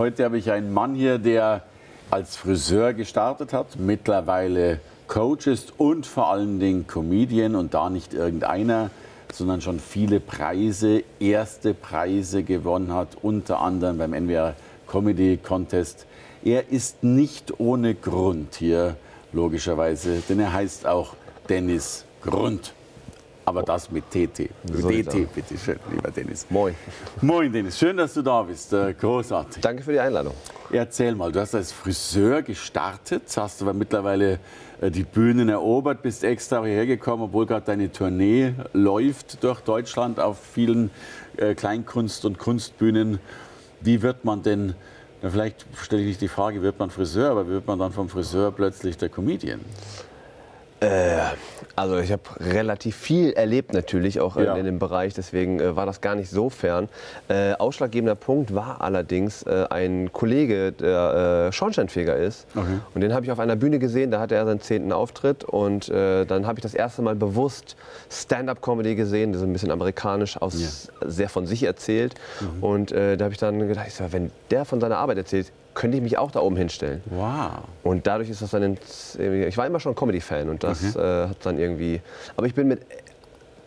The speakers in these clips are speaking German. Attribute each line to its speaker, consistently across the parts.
Speaker 1: Heute habe ich einen Mann hier, der als Friseur gestartet hat, mittlerweile Coach ist und vor allen Dingen Comedian und da nicht irgendeiner, sondern schon viele Preise, erste Preise gewonnen hat, unter anderem beim NWR Comedy Contest. Er ist nicht ohne Grund hier, logischerweise, denn er heißt auch Dennis Grund. Aber das mit TT.
Speaker 2: So
Speaker 1: DT, bitte schön, lieber Dennis.
Speaker 2: Moin.
Speaker 1: Moin, Dennis. Schön, dass du da bist. Äh, Großartig.
Speaker 2: Danke für die Einladung.
Speaker 1: Erzähl mal, du hast als Friseur gestartet, hast aber mittlerweile äh, die Bühnen erobert, bist extra hierher gekommen, obwohl gerade deine Tournee läuft durch Deutschland auf vielen äh, Kleinkunst- und Kunstbühnen. Wie wird man denn, vielleicht stelle ich nicht die Frage, wird man Friseur, aber wie wird man dann vom Friseur plötzlich der Comedian?
Speaker 2: Äh, also ich habe relativ viel erlebt natürlich auch
Speaker 1: Ja.
Speaker 2: in, in dem Bereich, deswegen äh, war das gar nicht so fern. Äh, ausschlaggebender Punkt war allerdings äh, ein Kollege, der äh, Schornsteinfeger ist.
Speaker 1: Okay.
Speaker 2: Und den habe ich auf einer Bühne gesehen, da hatte er seinen zehnten Auftritt und äh, dann habe ich das erste Mal bewusst Stand-up-Comedy gesehen, so ein bisschen amerikanisch aus, sehr von sich erzählt.
Speaker 1: Mhm.
Speaker 2: Und da habe ich dann gedacht, ich sag, wenn der von seiner Arbeit erzählt, könnte ich mich auch da oben hinstellen.
Speaker 1: Wow.
Speaker 2: Und dadurch ist das dann, ins, ich war immer schon Comedy-Fan und das
Speaker 1: Mhm.
Speaker 2: äh, hat dann irgendwie, aber ich bin mit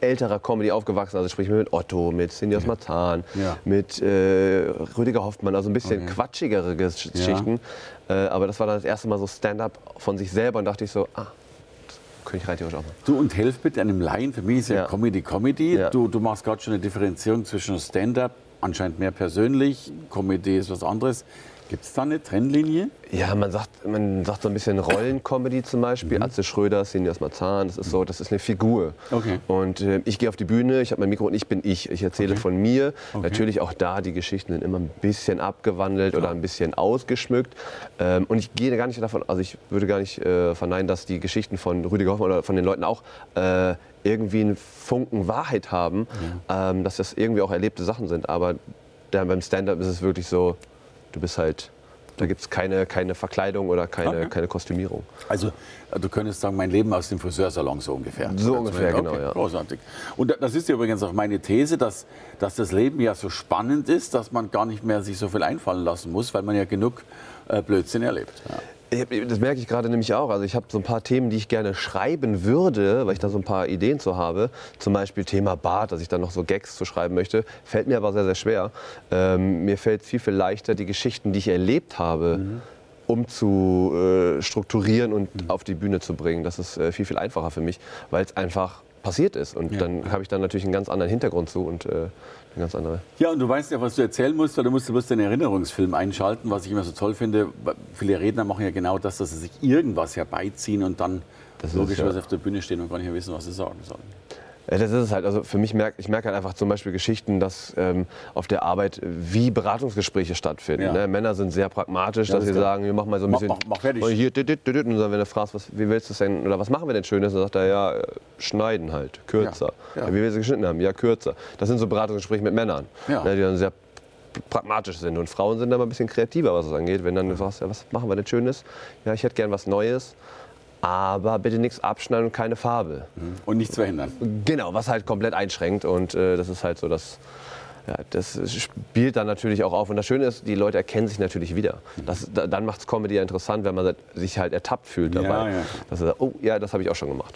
Speaker 2: älterer Comedy aufgewachsen, also sprich mit Otto, mit Cindy aus Marzahn,
Speaker 1: Ja.
Speaker 2: mit äh, Rüdiger Hoffmann, also ein bisschen quatschigere Gesch- Geschichten. Äh, aber das war dann das erste Mal so Stand-up von sich selber und dachte ich so, ah, könnte ich rein theoretisch auch machen.
Speaker 1: Du und helf bitte einem Laien. Für mich ist ja,
Speaker 2: Ja.
Speaker 1: Comedy Comedy.
Speaker 2: Ja.
Speaker 1: Du, du machst gerade schon eine Differenzierung zwischen Stand-up, anscheinend mehr persönlich, Comedy ist was anderes. Gibt es da eine Trennlinie?
Speaker 2: Ja, man sagt, man sagt so ein bisschen Rollencomedy zum Beispiel.
Speaker 1: Mhm.
Speaker 2: Atze Schröder, aus Marzahn, das ist so, das ist eine Figur.
Speaker 1: Okay.
Speaker 2: Und äh, ich gehe auf die Bühne, ich habe mein Mikro und ich bin ich. Ich erzähle von mir. Natürlich auch da, die Geschichten sind immer ein bisschen abgewandelt oder ein bisschen ausgeschmückt. Ähm, und ich gehe gar nicht davon, also ich würde gar nicht äh, verneinen, dass die Geschichten von Rüdiger Hoffmann oder von den Leuten auch äh, irgendwie einen Funken Wahrheit haben, ähm, dass das irgendwie auch erlebte Sachen sind. Aber dann beim Stand-up ist es wirklich so, du bist halt, da gibt es keine, keine Verkleidung oder keine,
Speaker 1: Okay.
Speaker 2: keine Kostümierung.
Speaker 1: Also äh, du könntest sagen, mein Leben aus dem Friseursalon so ungefähr.
Speaker 2: So ungefähr,
Speaker 1: okay,
Speaker 2: genau, ja.
Speaker 1: Großartig. Und da- das ist ja übrigens auch meine These, dass, dass das Leben ja so spannend ist, dass man gar nicht mehr sich so viel einfallen lassen muss, weil man ja genug äh, Blödsinn erlebt. Ja.
Speaker 2: Das merke ich gerade nämlich auch. Also ich habe so ein paar Themen, die ich gerne schreiben würde, weil ich da so ein paar Ideen zu habe. Zum Beispiel Thema Bart, dass ich da noch so Gags zu schreiben möchte. Fällt mir aber sehr, sehr schwer. Ähm, mir fällt viel, viel leichter, die Geschichten, die ich erlebt habe, um zu äh, strukturieren und auf die Bühne zu bringen. Das ist äh, viel, viel einfacher für mich, weil es einfach passiert ist. Und
Speaker 1: Ja.
Speaker 2: dann habe ich dann natürlich einen ganz anderen Hintergrund zu und äh, eine ganz andere.
Speaker 1: Ja, und du weißt ja, was du erzählen musst, weil du musst bloß den Erinnerungsfilm einschalten, was ich immer so toll finde. Viele Redner machen ja genau das, dass sie sich irgendwas herbeiziehen und dann logischerweise
Speaker 2: ja.
Speaker 1: auf der Bühne stehen und gar nicht mehr wissen, was sie sagen sollen.
Speaker 2: Ja, das ist es halt. Also für mich merkt, ich merke halt einfach zum Beispiel Geschichten, dass ähm, auf der Arbeit wie Beratungsgespräche stattfinden.
Speaker 1: Ja.
Speaker 2: Ne? Männer sind sehr pragmatisch,
Speaker 1: Ja,
Speaker 2: dass
Speaker 1: das
Speaker 2: sie sagen, wir machen mal so ein
Speaker 1: Mach-
Speaker 2: bisschen.
Speaker 1: mach- mach fertig.
Speaker 2: Und hier, dit, dit, dit, und dann, wenn du fragst, was, wie willst du denn, oder was machen wir denn Schönes, dann sagt er, ja, äh, schneiden halt, kürzer.
Speaker 1: Ja.
Speaker 2: Wie wir sie geschnitten haben, ja, kürzer. Das sind so Beratungsgespräche mit Männern, ne, die dann sehr pragmatisch sind. Und Frauen sind dann mal ein bisschen kreativer, was das angeht. Wenn dann du sagst, ja, was machen wir denn Schönes? Ja, ich hätte gern was Neues. Aber bitte nichts abschneiden und keine Farbe.
Speaker 1: Und nichts verhindern.
Speaker 2: Genau, was halt komplett einschränkt und äh, das ist halt so das. Ja, das spielt dann natürlich auch auf. Und das Schöne ist, die Leute erkennen sich natürlich wieder. Das, da, dann macht es Comedy ja interessant, wenn man sich halt ertappt fühlt dabei.
Speaker 1: Ja, ja.
Speaker 2: Dass er sagt, oh ja, das habe ich auch schon gemacht.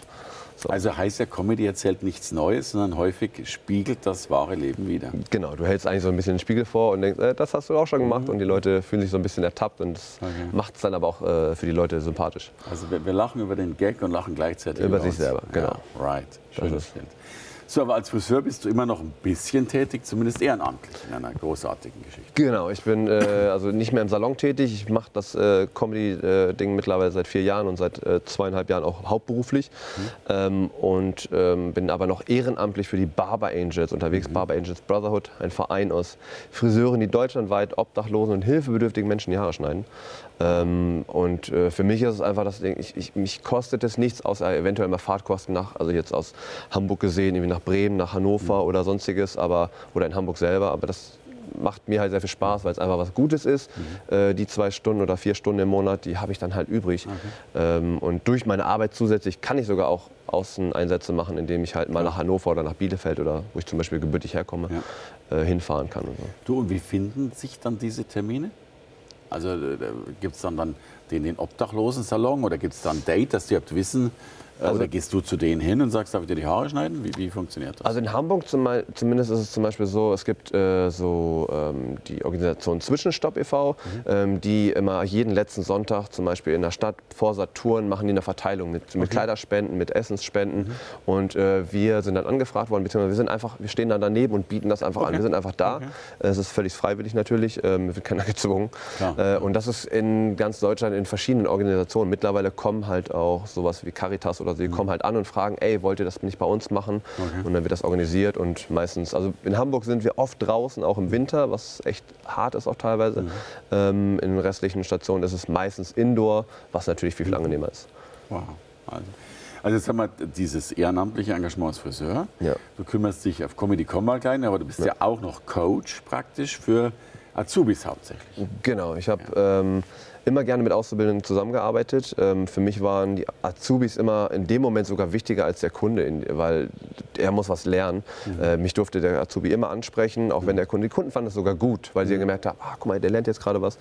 Speaker 2: So.
Speaker 1: Also heißt ja, Comedy erzählt nichts Neues, sondern häufig spiegelt das wahre Leben wieder.
Speaker 2: Genau, du hältst eigentlich so ein bisschen den Spiegel vor und denkst, äh, das hast du auch schon gemacht. Und die Leute fühlen sich so ein bisschen ertappt und das
Speaker 1: Okay.
Speaker 2: macht es dann aber auch äh, für die Leute sympathisch.
Speaker 1: Also wir, wir lachen über den Gag und lachen gleichzeitig
Speaker 2: Über
Speaker 1: über
Speaker 2: sich
Speaker 1: uns.
Speaker 2: selber, genau.
Speaker 1: Ja, right. Schönes
Speaker 2: ist-
Speaker 1: Bild. So, aber als Friseur bist du immer noch ein bisschen tätig, zumindest ehrenamtlich in einer großartigen Geschichte.
Speaker 2: Genau, ich bin äh, also nicht mehr im Salon tätig. Ich mache das äh, Comedy-Ding mittlerweile seit vier Jahren und seit äh, zweieinhalb Jahren auch hauptberuflich. Mhm. Ähm, und ähm, bin aber noch ehrenamtlich für die Barber Angels unterwegs. Mhm. Barber Angels Brotherhood, ein Verein aus Friseuren, die deutschlandweit obdachlosen und hilfebedürftigen Menschen die Haare schneiden. Ähm, und äh, für mich ist es einfach das Ding, ich, ich, mich kostet es nichts, außer eventuell mal Fahrtkosten nach, also jetzt aus Hamburg gesehen, irgendwie nach Bremen, nach Hannover oder sonstiges, aber, oder in Hamburg selber, aber das macht mir halt sehr viel Spaß, weil es einfach was Gutes ist. Mhm. Äh, die zwei Stunden oder vier Stunden im Monat, die habe ich dann halt übrig. Okay. Ähm, und durch meine Arbeit zusätzlich kann ich sogar auch Außeneinsätze machen, indem ich halt mal nach Hannover oder nach Bielefeld oder wo ich zum Beispiel gebürtig herkomme, ja. äh, hinfahren kann. Und so.
Speaker 1: Du, und wie finden sich dann diese Termine? Also äh, gibt es dann, dann den, den Obdachlosen-Salon oder gibt es dann ein Date, dass die habt wissen, also, Oder gehst du zu denen hin und sagst, darf ich dir die Haare schneiden? Wie, wie funktioniert das?
Speaker 2: Also in Hamburg zum, zumindest ist es zum Beispiel so, es gibt äh, so ähm, die Organisation Zwischenstopp e.V., mhm. ähm, die immer jeden letzten Sonntag zum Beispiel in der Stadt vor Saturn machen die eine Verteilung mit, mit Kleiderspenden, mit Essensspenden. Mhm. Und äh, wir sind dann angefragt worden, beziehungsweise wir sind einfach, wir stehen dann daneben und bieten das einfach okay. an. Wir sind einfach da. Okay. Es ist völlig freiwillig natürlich, ähm, wird keiner gezwungen. Äh, und das ist in ganz Deutschland in verschiedenen Organisationen. Mittlerweile kommen halt auch sowas wie Caritas oder oder sie mhm. kommen halt an und fragen, ey, wollt ihr das nicht bei uns machen? Okay. Und dann wird das organisiert und meistens, also in Hamburg sind wir oft draußen, auch im Winter, was echt hart ist auch teilweise. Mhm. Ähm, in den restlichen Stationen ist es meistens Indoor, was natürlich viel, viel angenehmer ist.
Speaker 1: Wow. Also. Also jetzt haben wir dieses ehrenamtliche Engagement als Friseur. Ja. Du kümmerst dich auf Comedy Combat klein, aber du bist ja. ja. auch noch Coach praktisch für Azubis hauptsächlich.
Speaker 2: Genau, ich habe ja. ähm, immer gerne mit Auszubildenden zusammengearbeitet. Ähm, für mich waren die Azubis immer in dem Moment sogar wichtiger als der Kunde, weil er muss was lernen. Mhm. Äh, mich durfte der Azubi immer ansprechen, auch mhm. wenn der Kunde, die Kunden fanden das sogar gut, weil sie mhm. gemerkt haben, ah, guck mal, der lernt jetzt gerade was.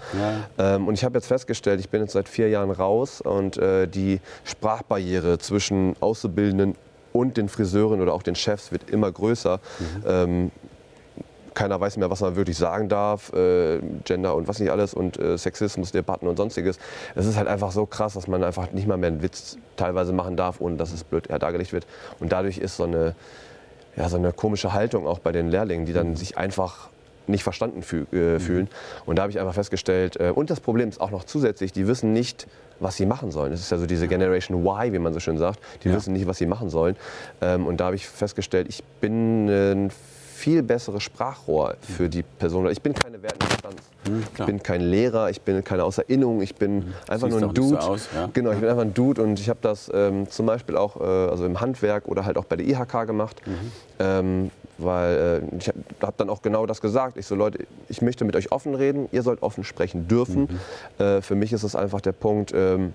Speaker 2: Ja. Ähm, und ich habe jetzt festgestellt, ich bin jetzt seit vier Jahren raus und äh, die Sprachbarriere zwischen Auszubildenden und den Friseuren oder auch den Chefs wird immer größer. Mhm. Ähm, keiner weiß mehr, was man wirklich sagen darf, äh, Gender und was nicht alles und äh, Sexismus, Debatten und sonstiges. Es ist halt einfach so krass, dass man einfach nicht mal mehr einen Witz teilweise machen darf, ohne dass es blöd dargelegt wird. Und dadurch ist so eine, ja, so eine komische Haltung auch bei den Lehrlingen, die dann mhm. sich einfach nicht verstanden fühl, äh, mhm. fühlen. Und da habe ich einfach festgestellt, äh, und das Problem ist auch noch zusätzlich, die wissen nicht, was sie machen sollen. Es ist ja so diese Generation Y, wie man so schön sagt. Die ja. wissen nicht, was sie machen sollen. Ähm, und da habe ich festgestellt, ich bin ein viel besseres Sprachrohr für die Person. Ich bin keine wertende Instanz. Mhm, ich bin kein Lehrer, ich bin keine Außerinnung, ich bin mhm. einfach Siehst nur ein Dude. So aus, ja? Genau, ich bin einfach ein Dude und ich habe das ähm, zum Beispiel auch äh, also im Handwerk oder halt auch bei der IHK gemacht. Mhm. Ähm, weil äh, ich habe hab dann auch genau das gesagt. Ich so, Leute, ich möchte mit euch offen reden, ihr sollt offen sprechen dürfen. Mhm. Äh, für mich ist es einfach der Punkt, ähm,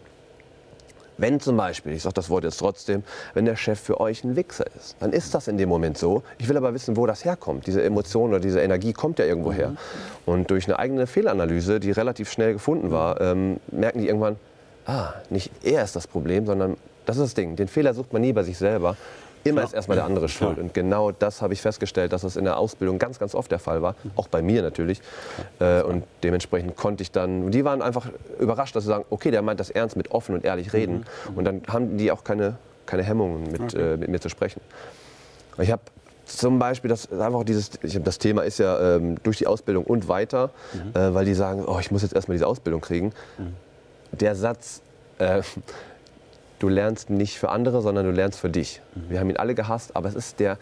Speaker 2: wenn zum Beispiel, ich sage das Wort jetzt trotzdem, wenn der Chef für euch ein Wichser ist, dann ist das in dem Moment so. Ich will aber wissen, wo das herkommt. Diese Emotion oder diese Energie kommt ja irgendwo her. Mhm. Und durch eine eigene Fehlanalyse, die relativ schnell gefunden war, ähm, merken die irgendwann, ah, nicht er ist das Problem, sondern das ist das Ding. Den Fehler sucht man nie bei sich selber. Immer ist erstmal der andere schuld. Und genau das habe ich festgestellt, dass es in der Ausbildung ganz, ganz oft der Fall war. Auch bei mir natürlich. Äh, und dementsprechend konnte ich dann, die waren einfach überrascht, dass sie sagen, okay, der meint das ernst mit offen und ehrlich reden. Mhm. Und dann haben die auch keine, keine Hemmungen, mit, okay. äh, mit mir zu sprechen. Ich habe zum Beispiel, das einfach dieses, das Thema ist ja ähm, durch die Ausbildung und weiter, mhm. äh, weil die sagen, oh, ich muss jetzt erstmal diese Ausbildung kriegen. Mhm. Der Satz, äh, du lernst nicht für andere, sondern du lernst für dich. Mhm. Wir haben ihn alle gehasst, aber es ist der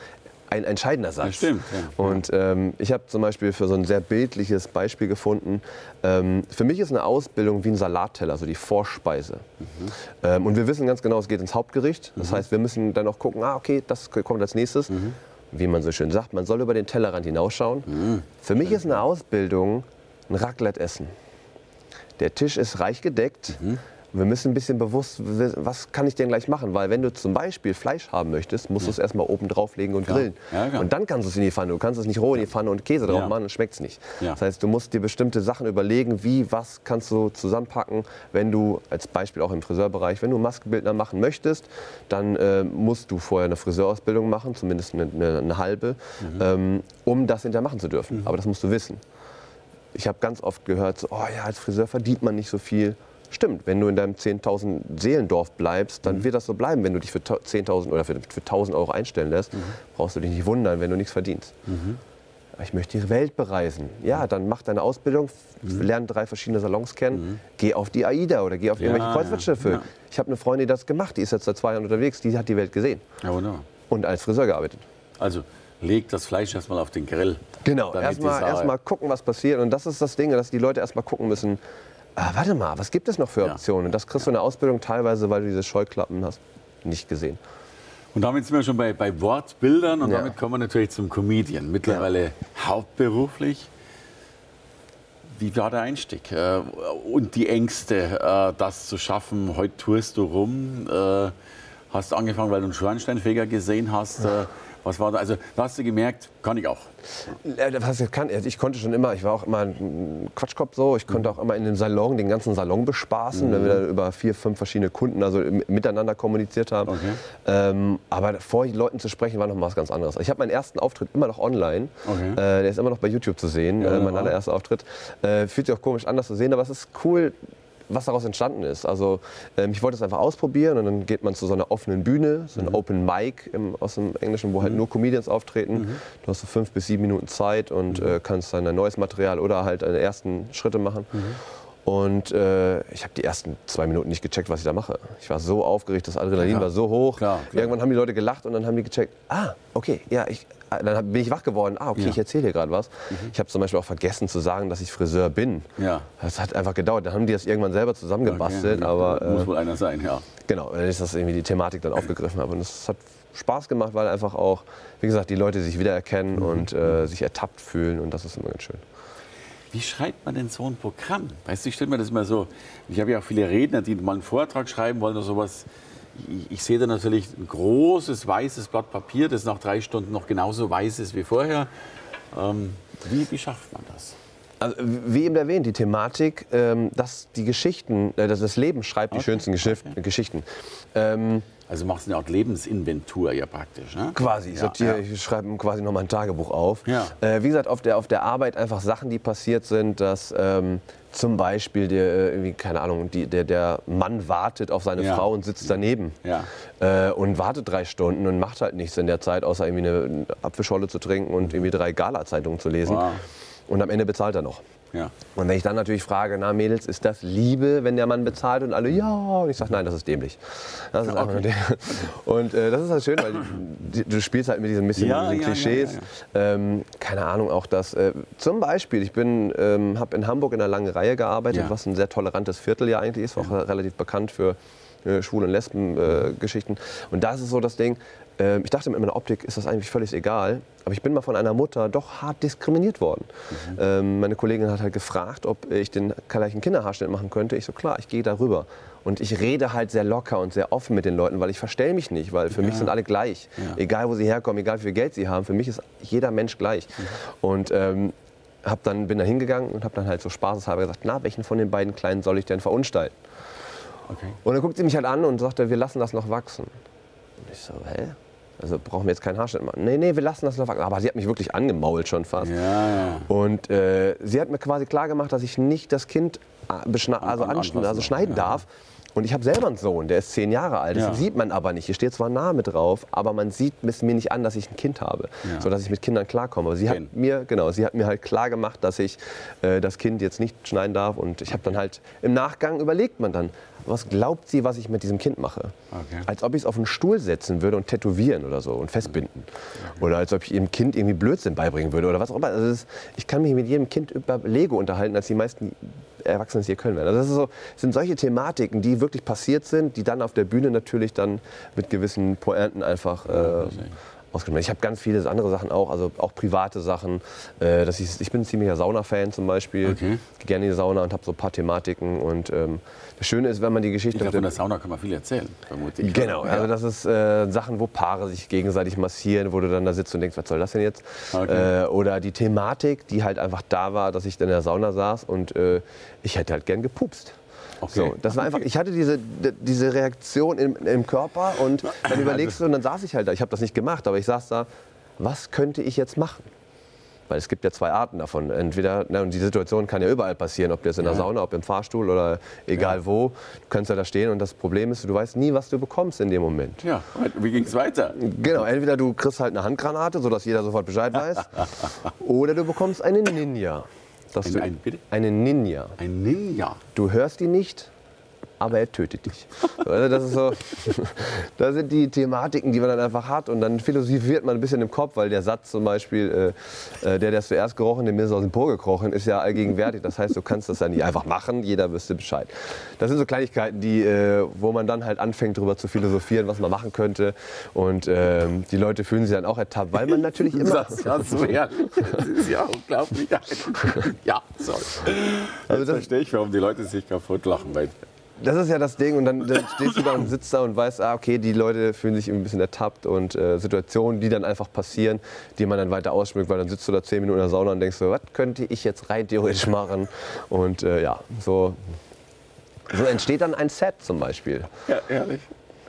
Speaker 2: ein entscheidender Satz.
Speaker 1: Das stimmt.
Speaker 2: Ja. Und ähm, ich habe zum Beispiel für so ein sehr bildliches Beispiel gefunden. Ähm, für mich ist eine Ausbildung wie ein Salatteller, also die Vorspeise. Mhm. Ähm, und wir wissen ganz genau, es geht ins Hauptgericht. Das mhm. heißt, wir müssen dann auch gucken, ah, okay, das kommt als nächstes. Mhm. Wie man so schön sagt, man soll über den Tellerrand hinausschauen. Mhm. Für mich ist eine Ausbildung ein Raclette-Essen. Der Tisch ist reich gedeckt. Wir müssen ein bisschen bewusst, was kann ich denn gleich machen? Weil wenn du zum Beispiel Fleisch haben möchtest, musst ja. du es erstmal oben drauflegen und grillen. Ja, und dann kannst du es in die Pfanne. Du kannst es nicht roh in die Pfanne und Käse drauf machen, dann schmeckt es nicht. Das heißt, du musst dir bestimmte Sachen überlegen, wie, was kannst du zusammenpacken. Wenn du, als Beispiel auch im Friseurbereich, wenn du Maskenbildner machen möchtest, dann äh, musst du vorher eine Friseurausbildung machen, zumindest eine, eine, eine halbe, mhm. ähm, um das hinterher machen zu dürfen. Mhm. Aber das musst du wissen. Ich habe ganz oft gehört, so, oh ja, als Friseur verdient man nicht so viel stimmt, wenn du in deinem 10.000 Seelendorf bleibst, dann wird das so bleiben. Wenn du dich für 10.000 oder für, für 1.000 Euro einstellen lässt, brauchst du dich nicht wundern, wenn du nichts verdienst. Ich möchte die Welt bereisen. Ja, dann mach deine Ausbildung, lerne drei verschiedene Salons kennen, geh auf die AIDA oder geh auf irgendwelche
Speaker 1: Ja,
Speaker 2: Kreuzfahrtschiffe.
Speaker 1: ja.
Speaker 2: Ich habe eine Freundin, die das gemacht, die ist jetzt seit zwei Jahren unterwegs, die hat die Welt gesehen
Speaker 1: Ja, wunderbar.
Speaker 2: und als Friseur gearbeitet.
Speaker 1: Also leg das Fleisch erstmal auf den Grill.
Speaker 2: Genau, erstmal erst mal gucken, was passiert. Und das ist das Ding, dass die Leute erstmal gucken müssen, ah, warte mal, was gibt es noch für
Speaker 1: Ja.
Speaker 2: Optionen? Und das kriegst du in der Ausbildung teilweise, weil du diese Scheuklappen hast, nicht gesehen.
Speaker 1: Und damit sind wir schon bei, bei Wortbildern und
Speaker 2: Ja.
Speaker 1: damit kommen wir natürlich zum Comedian. Mittlerweile hauptberuflich. Wie war der Einstieg? Äh, Und die Ängste, äh, das zu schaffen. Heute tourst du rum. äh, Hast angefangen, weil du einen Schornsteinfeger gesehen hast. Äh, Was war da? Also, da hast du gemerkt, kann ich auch.
Speaker 2: Äh, Was ich, kann, ich konnte schon immer, ich war auch immer ein Quatschkopf so, ich konnte auch immer in dem Salon, den ganzen Salon bespaßen, wenn wir dann über vier, fünf verschiene Kunden also miteinander kommuniziert haben.
Speaker 1: Okay.
Speaker 2: Ähm, aber vor Leuten zu sprechen war noch mal was ganz anderes. Ich habe meinen ersten Auftritt immer noch online,
Speaker 1: Okay.
Speaker 2: äh, der ist immer noch bei YouTube zu sehen, äh, mein
Speaker 1: ja.
Speaker 2: allererster Auftritt. Äh, fühlt sich auch komisch an, das zu sehen, aber es ist cool, was daraus entstanden ist. Also ähm, ich wollte es einfach ausprobieren und dann geht man zu so einer offenen Bühne, so ein Open Mic im, aus dem Englischen, wo halt nur Comedians auftreten. Du hast so fünf bis sieben Minuten Zeit und äh, kannst dann ein neues Material oder halt deine ersten Schritte machen. Und äh, ich habe die ersten zwei Minuten nicht gecheckt, was ich da mache. Ich war so aufgeregt, das Adrenalin
Speaker 1: Klar.
Speaker 2: war so hoch.
Speaker 1: Klar, klar.
Speaker 2: Irgendwann haben die Leute gelacht und dann haben die gecheckt, ah, okay, ja, ich, ah, dann bin ich wach geworden. Ah, okay,
Speaker 1: Ja.
Speaker 2: ich erzähle hier gerade was. Ich habe zum Beispiel auch vergessen zu sagen, dass ich Friseur bin.
Speaker 1: Ja.
Speaker 2: Das hat einfach gedauert. Dann haben die das irgendwann selber zusammengebastelt.
Speaker 1: Okay.
Speaker 2: Aber
Speaker 1: Muss
Speaker 2: äh,
Speaker 1: wohl einer sein, ja.
Speaker 2: genau, wenn ich das irgendwie die Thematik dann aufgegriffen habe. Und es hat Spaß gemacht, weil einfach auch, wie gesagt, die Leute sich wiedererkennen
Speaker 1: Mhm.
Speaker 2: und äh, sich ertappt fühlen. Und das ist immer ganz schön.
Speaker 1: Wie schreibt man denn so ein Programm? Weißt du, ich stelle mir das immer so, ich habe ja auch viele Redner, die mal einen Vortrag schreiben wollen oder sowas. Ich, ich sehe da natürlich ein großes weißes Blatt Papier, das nach drei Stunden noch genauso weiß ist wie vorher. Ähm, wie, wie schafft man das?
Speaker 2: Also, wie eben erwähnt, die Thematik, ähm, dass die Geschichten, äh, dass das Leben schreibt die schönsten Geschiff Geschichten. Ähm,
Speaker 1: Also machst du eine Art Lebensinventur ja praktisch. Ne?
Speaker 2: Quasi. Ich,
Speaker 1: Ja, ja.
Speaker 2: ich schreibe quasi nochmal ein Tagebuch auf.
Speaker 1: Ja.
Speaker 2: Äh, wie gesagt, auf der, auf der Arbeit einfach Sachen, die passiert sind, dass ähm, zum Beispiel der, äh, irgendwie, keine Ahnung, die, der, der Mann wartet auf seine. Frau und sitzt daneben. Äh, und wartet drei Stunden und macht halt nichts in der Zeit, außer irgendwie eine, eine Apfelscholle zu trinken und irgendwie drei Gala-Zeitungen zu lesen.
Speaker 1: Wow.
Speaker 2: Und am Ende bezahlt er noch.
Speaker 1: Ja.
Speaker 2: Und wenn ich dann natürlich frage, na Mädels, ist das Liebe, wenn der Mann bezahlt? Und alle, ja. Und ich sage, nein, das ist dämlich. Das ist dämlich. Und äh, das ist halt schön, weil die, du spielst halt mit diesen, bisschen
Speaker 1: Ja,
Speaker 2: diesen
Speaker 1: ja,
Speaker 2: Klischees. Ähm, keine Ahnung, auch das. Äh, zum Beispiel, ich bin, ähm, habe in Hamburg in einer langen Reihe gearbeitet, was ein sehr tolerantes Viertel ja eigentlich ist, auch relativ bekannt für äh, Schwul- und Lesben-Geschichten. und da ist es so das Ding, äh, ich dachte mit meiner Optik ist das eigentlich völlig egal, aber ich bin mal von einer Mutter doch hart diskriminiert worden. Ähm, meine Kollegin hat halt gefragt, ob ich den gleichen Kinderhaarschnitt machen könnte. Ich so, klar, ich gehe darüber. Und ich rede halt sehr locker und sehr offen mit den Leuten, weil ich verstell mich nicht, weil für mich sind alle gleich. Egal, wo sie herkommen, egal, wie viel Geld sie haben, für mich ist jeder Mensch gleich. Und ähm, hab dann, bin da hingegangen und habe dann halt so spaßeshalber gesagt, na, welchen von den beiden Kleinen soll ich denn verunstalten?
Speaker 1: Okay.
Speaker 2: Und dann guckt sie mich halt an und sagte, wir lassen das noch wachsen. Und ich so, hä? Also brauchen wir jetzt keinen Haarschnitt machen? Nee, nee, wir lassen das noch wachsen. Aber sie hat mich wirklich angemault schon fast.
Speaker 1: Ja.
Speaker 2: Und äh, sie hat mir quasi klar gemacht, dass ich nicht das Kind äh, beschna- also,
Speaker 1: an-
Speaker 2: anschn-
Speaker 1: anfassen
Speaker 2: also schneiden
Speaker 1: ja.
Speaker 2: darf. Und ich habe selber einen Sohn, der ist zehn Jahre alt. Das
Speaker 1: Ja.
Speaker 2: sieht man aber nicht. Hier steht zwar Name drauf, aber man sieht es mir nicht an, dass ich ein Kind habe,
Speaker 1: Ja.
Speaker 2: sodass ich mit Kindern klarkomme. Aber sie hat mir genau, sie hat mir halt klar gemacht, dass ich äh, das Kind jetzt nicht schneiden darf. Und ich habe dann halt im Nachgang überlegt man dann, was glaubt sie, was ich mit diesem Kind mache?
Speaker 1: Okay.
Speaker 2: Als ob ich es auf einen Stuhl setzen würde und tätowieren oder so und festbinden. Oder als ob ich ihrem Kind irgendwie Blödsinn beibringen würde oder was auch immer. Also ist, ich kann mich mit jedem Kind über Lego unterhalten, als die meisten Erwachsenen es hier können werden. Also das so, sind solche Thematiken, die wirklich passiert sind, die dann auf der Bühne natürlich dann mit gewissen Pointen einfach äh, ausgenommen. Ich habe ganz viele andere Sachen auch, also auch private Sachen. Äh, dass ich, ich bin ein ziemlicher Sauna-Fan zum Beispiel.
Speaker 1: Okay.
Speaker 2: Gehe gerne in die Sauna und habe so ein paar Thematiken. Und ähm, das Schöne ist, wenn man die Geschichte
Speaker 1: Ich glaube,
Speaker 2: mit
Speaker 1: von der Sauna kann man viel erzählen, vermute ich.
Speaker 2: Genau, also das ist äh, Sachen, wo Paare sich gegenseitig massieren, wo du dann da sitzt und denkst, was soll das denn jetzt?
Speaker 1: Okay.
Speaker 2: Äh, oder die Thematik, die halt einfach da war, dass ich in der Sauna saß und äh, ich hätte halt gern gepupst.
Speaker 1: Okay.
Speaker 2: So, das war einfach, ich hatte diese, diese Reaktion im, im Körper und dann überlegst du und dann saß ich halt da. Ich habe das nicht gemacht, aber ich saß da, was könnte ich jetzt machen? Weil es gibt ja zwei Arten davon. Entweder, na, und die Situation kann ja überall passieren, ob du jetzt in der
Speaker 1: Ja.
Speaker 2: Sauna, ob im Fahrstuhl oder egal wo. Du kannst ja da stehen und das Problem ist, du weißt nie, was du bekommst in dem Moment.
Speaker 1: Ja, wie ging es weiter?
Speaker 2: Genau, entweder du kriegst halt eine Handgranate, sodass jeder sofort Bescheid weiß, oder du bekommst einen Ninja. Dass
Speaker 1: Ein-
Speaker 2: du,
Speaker 1: ein- bitte?
Speaker 2: Einen Ninja.
Speaker 1: Ein Ninja.
Speaker 2: Du hörst ihn nicht, aber er tötet dich. Also das, ist so, das sind die Thematiken, die man dann einfach hat. Und dann philosophiert man ein bisschen im Kopf, weil der Satz zum Beispiel, äh, äh, der, der ist zuerst gerochen, dem ist aus dem Po gekrochen, ist ja allgegenwärtig. Das heißt, du kannst das dann nicht einfach machen, jeder wüsste Bescheid. Das sind so Kleinigkeiten, die, äh, wo man dann halt anfängt, darüber zu philosophieren, was man machen könnte. Und ähm, die Leute fühlen sich dann auch ertappt, weil man natürlich immer...
Speaker 1: Das, das, herrlich. das ist ja unglaublich. Ja, sorry. Also das verstehe ich, warum die Leute sich kaputt lachen. Weil
Speaker 2: Das ist ja das Ding und dann, dann stehst du da und sitzt da und weißt, ah, okay, die Leute fühlen sich ein bisschen ertappt und äh, Situationen, die dann einfach passieren, die man dann weiter ausschmückt, weil dann sitzt du da zehn Minuten in der Sauna und denkst so, was könnte ich jetzt rein theoretisch machen? Und äh, ja, so, so entsteht dann ein Set zum Beispiel.
Speaker 1: ja, ehrlich.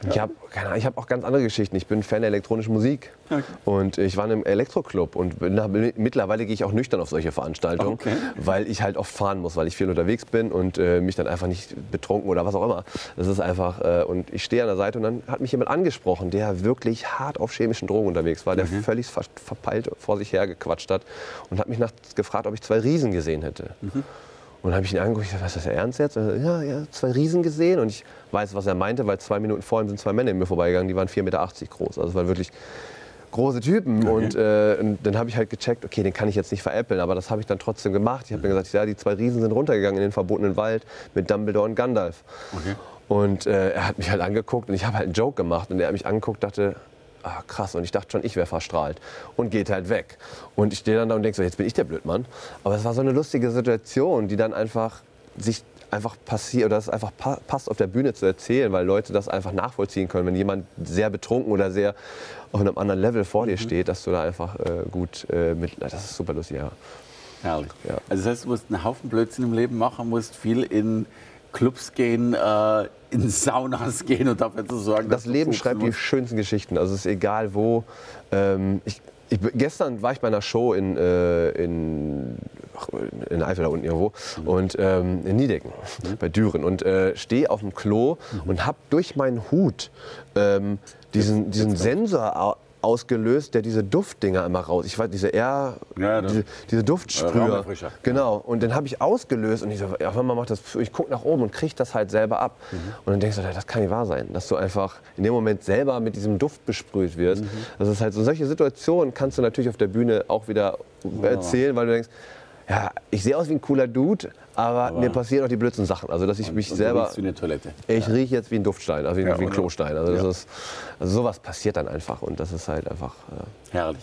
Speaker 2: Ich habe ich hab auch ganz andere Geschichten. Ich bin Fan der elektronischen Musik.
Speaker 1: Okay.
Speaker 2: Und ich war in einem Elektroclub. Und bin, mittlerweile gehe ich auch nüchtern auf solche Veranstaltungen,
Speaker 1: Okay.
Speaker 2: weil ich halt oft fahren muss, weil ich viel unterwegs bin und äh, mich dann einfach nicht betrunken oder was auch immer. Das ist einfach. Äh, und ich stehe an der Seite und dann hat mich jemand angesprochen, der wirklich hart auf chemischen Drogen unterwegs war, der völlig ver verpeilt vor sich hergequatscht hat und hat mich nachts gefragt, ob ich zwei Riesen gesehen hätte. Und dann habe ich ihn angeguckt, ich dachte, was ist das Ernst jetzt? Und er, Ja, ja, zwei Riesen gesehen. Und ich weiß, was er meinte, weil zwei Minuten vor ihm sind zwei Männer in mir vorbeigegangen, die waren 4,80 Meter groß. Also es waren wirklich große Typen. Und, äh, und dann habe ich halt gecheckt, okay, den kann ich jetzt nicht veräppeln, aber das habe ich dann trotzdem gemacht. Ich habe mir gesagt, ja, die zwei Riesen sind runtergegangen in den verbotenen Wald mit Dumbledore und Gandalf.
Speaker 1: Okay.
Speaker 2: Und äh, er hat mich halt angeguckt und ich habe halt einen Joke gemacht. Und er hat mich angeguckt, dachte, ah, krass. Und ich dachte schon, ich wäre verstrahlt. Und geht halt weg. Und ich stehe dann da und denke so, jetzt bin ich der Blödmann. Aber es war so eine lustige Situation, die dann einfach sich einfach passiert oder es einfach pa passt auf der Bühne zu erzählen, weil Leute das einfach nachvollziehen können, wenn jemand sehr betrunken oder sehr auf einem anderen Level vor dir steht, dass du da einfach äh, gut äh, mit, das ist super lustig, ja.
Speaker 1: Herrlich.
Speaker 2: Ja.
Speaker 1: Also das heißt, du musst einen Haufen Blödsinn im Leben machen, musst viel in Clubs gehen, äh, in Saunas gehen und dafür zu sorgen,
Speaker 2: Das
Speaker 1: dass du
Speaker 2: Leben schreibt die schönsten Geschichten. Also es ist egal wo. Ähm, ich, ich, gestern war ich bei einer Show in, äh, in, in Eifel da unten irgendwo und ähm, in Niedecken bei Düren und äh, stehe auf dem Klo und habe durch meinen Hut ähm, diesen, diesen Sensor ausgelöst, der diese Duftdinger immer raus. Ich weiß, diese Air,
Speaker 1: Ja,
Speaker 2: diese, diese Duftsprüher.
Speaker 1: Raumerfrischer.
Speaker 2: Genau. Und den habe ich ausgelöst und ich so, ja, auf einmal macht das, ich gucke nach oben und kriege das halt selber ab. Und dann denkst du, das kann nicht wahr sein, dass du einfach in dem Moment selber mit diesem Duft besprüht wirst. Das ist halt so, solche Situationen kannst du natürlich auf der Bühne auch wieder erzählen, weil du denkst, ja, ich sehe aus wie ein cooler Dude, aber, mir passieren auch die blödsten Sachen. Also, dass ich mich
Speaker 1: Und du
Speaker 2: selber,
Speaker 1: riechst wie eine Toilette.
Speaker 2: ich rieche jetzt wie ein Duftstein, also wie,
Speaker 1: Ja,
Speaker 2: wie ein? Klostein. Also,
Speaker 1: Ja.
Speaker 2: ist, also sowas passiert dann einfach und das ist halt einfach, äh,
Speaker 1: Herrlich.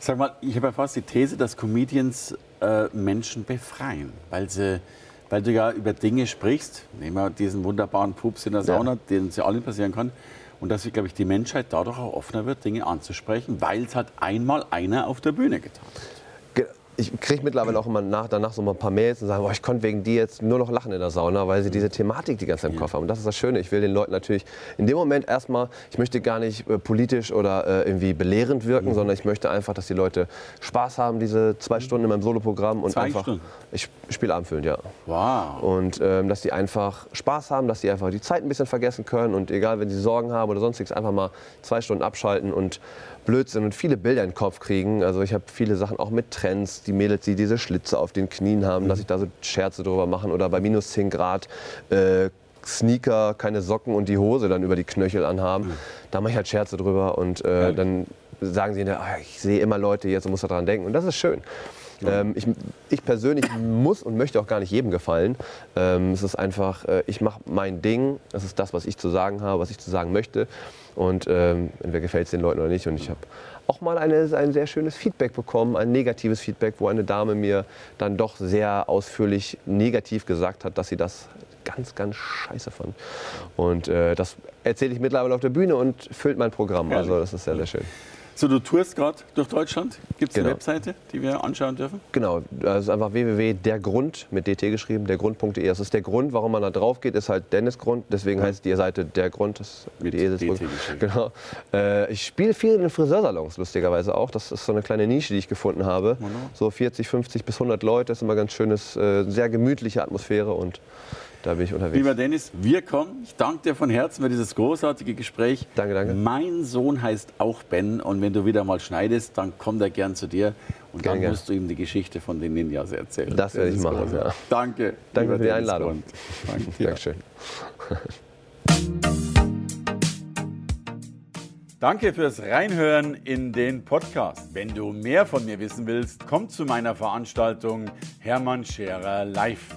Speaker 1: Sag mal, ich habe ja fast die These, dass Comedians äh, Menschen befreien, weil, sie, weil du ja über Dinge sprichst, nehmen wir diesen wunderbaren Pups in der Sauna, den es ja allen passieren kann, und dass, glaube ich, die Menschheit dadurch auch offener wird, Dinge anzusprechen, weil es halt einmal einer auf der Bühne getan hat.
Speaker 2: Ich kriege mittlerweile auch immer nach, danach so mal ein paar Mails und sagen, boah, ich konnte wegen dir jetzt nur noch lachen in der Sauna, weil sie diese Thematik die ganze Zeit im Kopf haben. Und das ist das Schöne. Ich will den Leuten natürlich in dem Moment erstmal, ich möchte gar nicht äh, politisch oder äh, irgendwie belehrend
Speaker 1: Mhm.
Speaker 2: wirken, sondern ich möchte einfach, dass die Leute Spaß haben, diese zwei Stunden in meinem Soloprogramm. Und
Speaker 1: Zwei
Speaker 2: einfach,
Speaker 1: Stunden?
Speaker 2: Ich spiele abendfüllend, ja.
Speaker 1: Wow.
Speaker 2: Und ähm, dass die einfach Spaß haben, dass die einfach die Zeit ein bisschen vergessen können und egal, wenn sie Sorgen haben oder sonstiges, einfach mal zwei Stunden abschalten und Blödsinn und viele Bilder in den Kopf kriegen. Also ich habe viele Sachen auch mit Trends, die Mädels, die diese Schlitze auf den Knien haben, dass ich da so Scherze drüber machen oder bei minus 10 Grad äh, Sneaker, keine Socken und die Hose dann über die Knöchel anhaben. Da mache ich halt Scherze drüber und äh,
Speaker 1: Ehrlich?
Speaker 2: dann sagen sie, ah, ich sehe immer Leute jetzt und muss daran denken und das ist schön. Ähm, ich, ich persönlich muss und möchte auch gar nicht jedem gefallen. Ähm, es ist einfach, äh, ich mache mein Ding. Das ist das, was ich zu sagen habe, was ich zu sagen möchte. Und ähm, entweder gefällt es den Leuten oder nicht. Und ich habe auch mal eine, ein sehr schönes Feedback bekommen, ein negatives Feedback, wo eine Dame mir dann doch sehr ausführlich negativ gesagt hat, dass sie das ganz, ganz scheiße fand. Und äh, das erzähle ich mittlerweile auf der Bühne und füllt mein Programm. Also das ist sehr, sehr schön.
Speaker 1: So, du tourst gerade durch Deutschland. Gibt es
Speaker 2: Genau.
Speaker 1: eine Webseite, die wir anschauen dürfen?
Speaker 2: Genau, das ist einfach www.dergrund mit dt geschrieben, dergrund.de. Das ist der Grund, warum man da drauf geht, ist halt Dennis Grund. Deswegen heißt die Seite Der Grund. Das
Speaker 1: Mit
Speaker 2: die.
Speaker 1: DT.
Speaker 2: Genau. Äh, ich spiele viel in den Friseursalons, lustigerweise auch. Das ist so eine kleine Nische, die ich gefunden habe. So 40, 50 bis 100 Leute. Das ist immer ganz schönes, äh, sehr gemütliche Atmosphäre und da bin ich unterwegs.
Speaker 1: Lieber Dennis, wir kommen. Ich danke dir von Herzen für dieses großartige Gespräch.
Speaker 2: Danke, danke.
Speaker 1: Mein Sohn heißt auch Ben und wenn du wieder mal schneidest, dann kommt er gern zu dir und
Speaker 2: Gern,
Speaker 1: dann
Speaker 2: gern.
Speaker 1: musst du ihm die Geschichte von den Ninjas erzählen.
Speaker 2: Das werde ich machen, ja.
Speaker 1: Danke.
Speaker 2: Danke für die
Speaker 1: Dennis
Speaker 2: Einladung.
Speaker 1: Grund. Danke dir.
Speaker 2: Dankeschön.
Speaker 1: Danke fürs Reinhören in den Podcast. Wenn du mehr von mir wissen willst, komm zu meiner Veranstaltung Hermann Scherer Live.